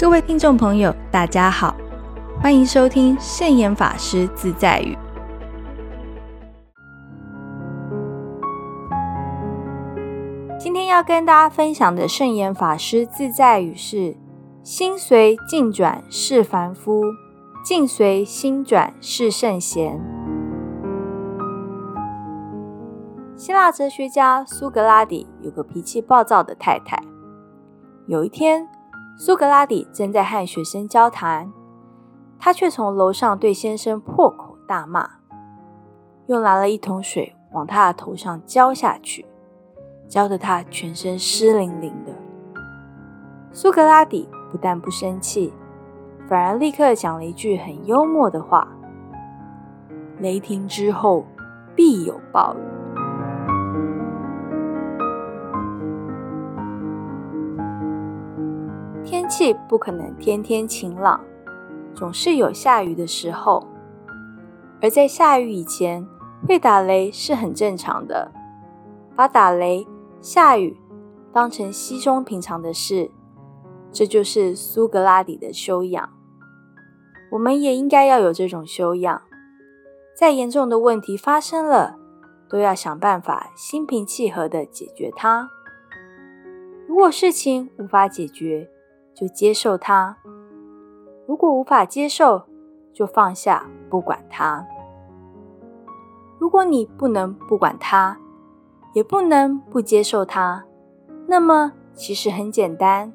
各位听众朋友，大家好，欢迎收听圣严法师自在语。今天要跟大家分享的圣严法师自在语是：心随境转是凡夫，境随心转是圣贤。希腊哲学家苏格拉底有个脾气暴躁的太太。有一天，苏格拉底正在和学生交谈，他却从楼上对先生破口大骂，又拿了一桶水往他的头上浇下去，浇得他全身湿淋淋的。苏格拉底不但不生气，反而立刻讲了一句很幽默的话：“雷霆之后必有暴雨。”气不可能天天晴朗，总是有下雨的时候。而在下雨以前，会打雷是很正常的。把打雷、下雨当成稀松平常的事，这就是苏格拉底的修养。我们也应该要有这种修养。再严重的问题发生了，都要想办法心平气和的解决它。如果事情无法解决，就接受它，如果无法接受，就放下不管它。如果你不能不管它，也不能不接受它，那么其实很简单，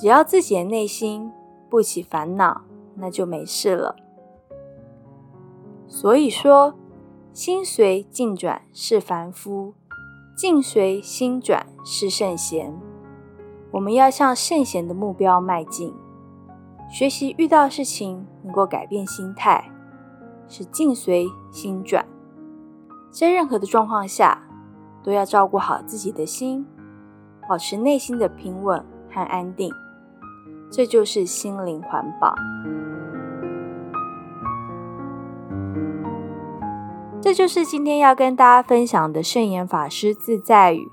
只要自己的内心不起烦恼，那就没事了。所以说，心随境转是凡夫，境随心转是圣贤。我们要向圣贤的目标迈进，学习遇到事情能够改变心态，是境随心转。在任何的状况下，都要照顾好自己的心，保持内心的平稳和安定，这就是心灵环保。这就是今天要跟大家分享的圣严法师自在语。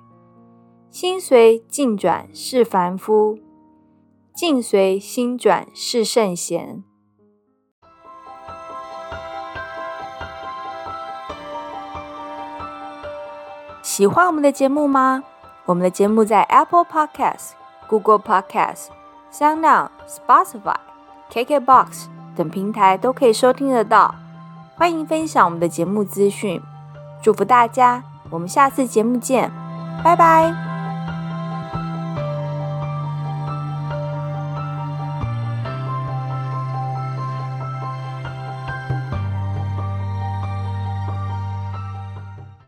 心随境转是凡夫，境随心转是圣贤。喜欢我们的节目吗？我们的节目在 Apple Podcast、Google Podcast、Sound、Spotify、KKBox 等平台都可以收听得到。欢迎分享我们的节目资讯，祝福大家！我们下次节目见，拜拜。